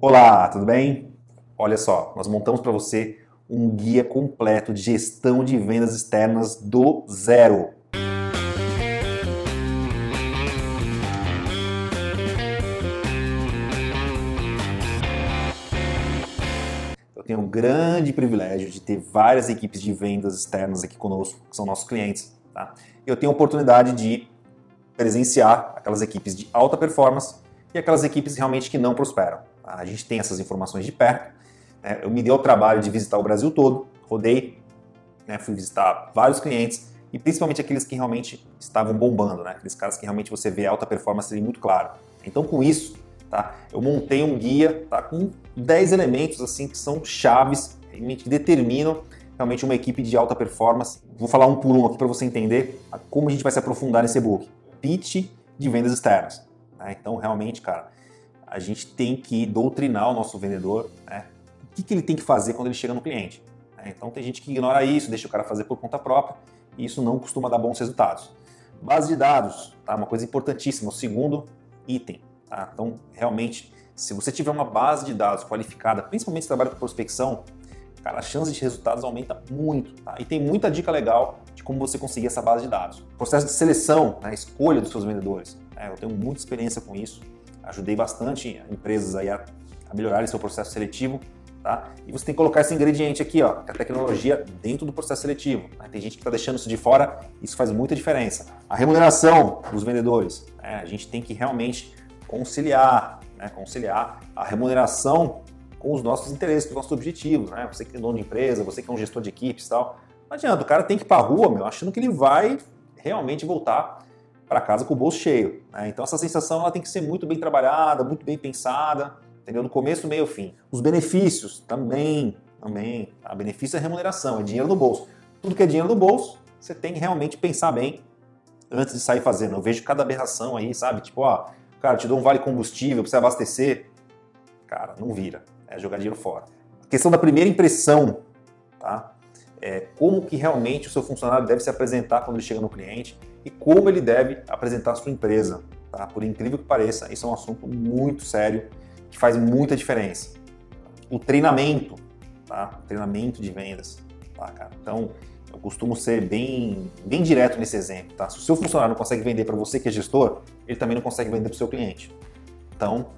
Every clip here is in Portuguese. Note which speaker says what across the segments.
Speaker 1: Olá, tudo bem? Olha só, nós montamos para você um guia completo de gestão de vendas externas do zero. Eu tenho um grande privilégio de ter várias equipes de vendas externas aqui conosco, que são nossos clientes. Tá? Eu tenho a oportunidade de presenciar aquelas equipes de alta performance e aquelas equipes realmente que não prosperam. A gente tem essas informações de perto. Né? Eu me dei o trabalho de visitar o Brasil todo, rodei, né? fui visitar vários clientes e principalmente aqueles que realmente estavam bombando, né? aqueles caras que realmente você vê alta performance ali muito claro. Então, com isso, tá? eu montei um guia tá? com 10 elementos assim que são chaves, que determinam realmente uma equipe de alta performance. Vou falar um por um aqui para você entender como a gente vai se aprofundar nesse e-book. Pitch de vendas externas. Né? Então, realmente, cara, a gente tem que doutrinar o nosso vendedor, né? o que, que ele tem que fazer quando ele chega no cliente. Né? Então, tem gente que ignora isso, deixa o cara fazer por conta própria, e isso não costuma dar bons resultados. Base de dados, tá? uma coisa importantíssima, o segundo item. Tá? Então, realmente, se você tiver uma base de dados qualificada, principalmente se trabalha com prospecção, cara, a chance de resultados aumenta muito. Tá? E tem muita dica legal de como você conseguir essa base de dados. Processo de seleção, né? escolha dos seus vendedores. Né? Eu tenho muita experiência com isso ajudei bastante empresas aí a, a melhorarem seu processo seletivo. Tá? E você tem que colocar esse ingrediente aqui, ó, é a tecnologia dentro do processo seletivo. Né? Tem gente que está deixando isso de fora, isso faz muita diferença. A remuneração dos vendedores, né? a gente tem que realmente conciliar, né? conciliar a remuneração com os nossos interesses, com os nossos objetivos. Né? Você que é dono de empresa, você que é um gestor de equipes e tal. Não adianta, o cara tem que ir para a rua, meu, achando que ele vai realmente voltar para casa com o bolso cheio. Né? Então essa sensação ela tem que ser muito bem trabalhada, muito bem pensada, entendeu? No começo, meio, fim. Os benefícios também, também. A benefício é remuneração, é dinheiro no bolso. Tudo que é dinheiro no bolso, você tem que realmente pensar bem antes de sair fazendo. Eu vejo cada aberração aí, sabe? Tipo, ó, cara, te dou um vale combustível para você abastecer. Cara, não vira. É jogar dinheiro fora. A questão da primeira impressão, tá? É, como que realmente o seu funcionário deve se apresentar quando ele chega no cliente e como ele deve apresentar a sua empresa. Tá? Por incrível que pareça, isso é um assunto muito sério que faz muita diferença. O treinamento, tá? O treinamento de vendas, tá, cara? Então, eu costumo ser bem, bem direto nesse exemplo, tá? Se o seu funcionário não consegue vender para você que é gestor, ele também não consegue vender para o seu cliente. Então,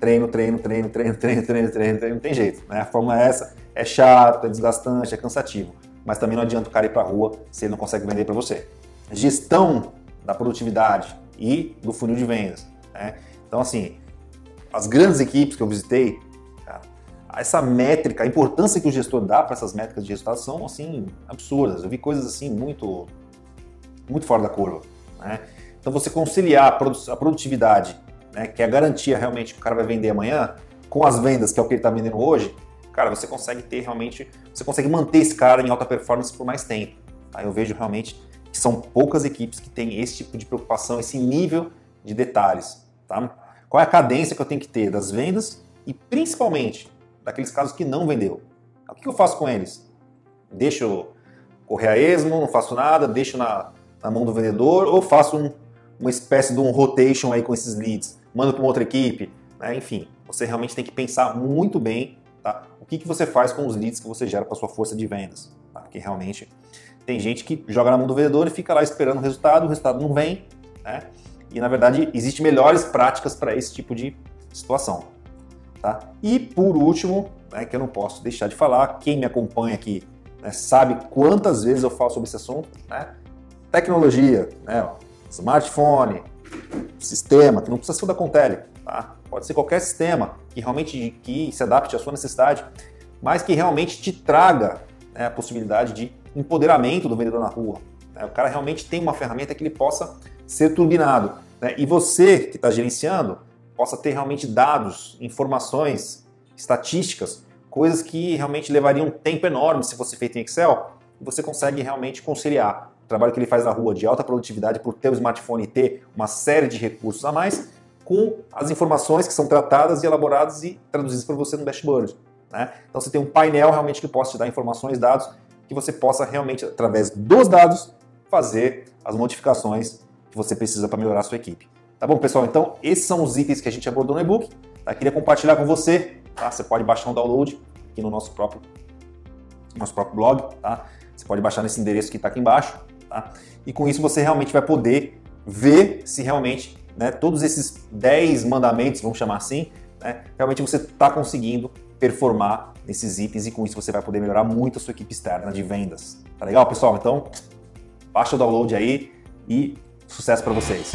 Speaker 1: treino, treino, treino, treino, treino, treino, treino, treino, não tem jeito, né? A fórmula é essa, é chato, é desgastante, é cansativo, mas também não adianta o cara ir para a rua se ele não consegue vender para você gestão da produtividade e do funil de vendas. Né? Então, assim, as grandes equipes que eu visitei, cara, essa métrica, a importância que o gestor dá para essas métricas de resultado são assim absurdas. Eu vi coisas assim muito, muito fora da curva. Né? Então, você conciliar a produtividade, né, que é a garantia realmente que o cara vai vender amanhã, com as vendas, que é o que ele está vendendo hoje, cara, você consegue ter realmente, você consegue manter esse cara em alta performance por mais tempo. Tá? Eu vejo realmente que são poucas equipes que têm esse tipo de preocupação, esse nível de detalhes. Tá? Qual é a cadência que eu tenho que ter das vendas e principalmente daqueles casos que não vendeu? O que eu faço com eles? Deixo correr a esmo, não faço nada, deixo na, na mão do vendedor ou faço um, uma espécie de um rotation aí com esses leads, mando para uma outra equipe, né? enfim, você realmente tem que pensar muito bem tá? O que, que você faz com os leads que você gera para sua força de vendas, tá? porque realmente tem gente que joga na mão do vendedor e fica lá esperando o resultado, o resultado não vem, né? E na verdade existem melhores práticas para esse tipo de situação, tá? E por último, né, que eu não posso deixar de falar, quem me acompanha aqui né, sabe quantas vezes eu falo sobre esse assunto, né? Tecnologia, né? Smartphone, sistema, que não precisa ser da Contele, tá? Pode ser qualquer sistema que realmente que se adapte à sua necessidade, mas que realmente te traga né, a possibilidade de empoderamento do vendedor na rua. Né? O cara realmente tem uma ferramenta que ele possa ser turbinado. Né? E você que está gerenciando possa ter realmente dados, informações, estatísticas, coisas que realmente levariam um tempo enorme se fosse feito em Excel. Você consegue realmente conciliar o trabalho que ele faz na rua de alta produtividade por ter o smartphone e ter uma série de recursos a mais com as informações que são tratadas e elaboradas e traduzidas para você no dashboard. Né? Então você tem um painel realmente que possa te dar informações, dados que você possa realmente, através dos dados, fazer as modificações que você precisa para melhorar a sua equipe. Tá bom, pessoal? Então, esses são os itens que a gente abordou no e-book. Tá? Queria compartilhar com você tá? Você pode baixar um download aqui no nosso próprio, nosso próprio blog, tá? Você pode baixar nesse endereço que está aqui embaixo, tá? E com isso você realmente vai poder ver se realmente né, todos esses 10 mandamentos, vamos chamar assim, né, realmente você está conseguindo performar nesses itens e com isso você vai poder melhorar muito a sua equipe externa de vendas. Tá legal, pessoal? Então, baixa o download aí e sucesso para vocês.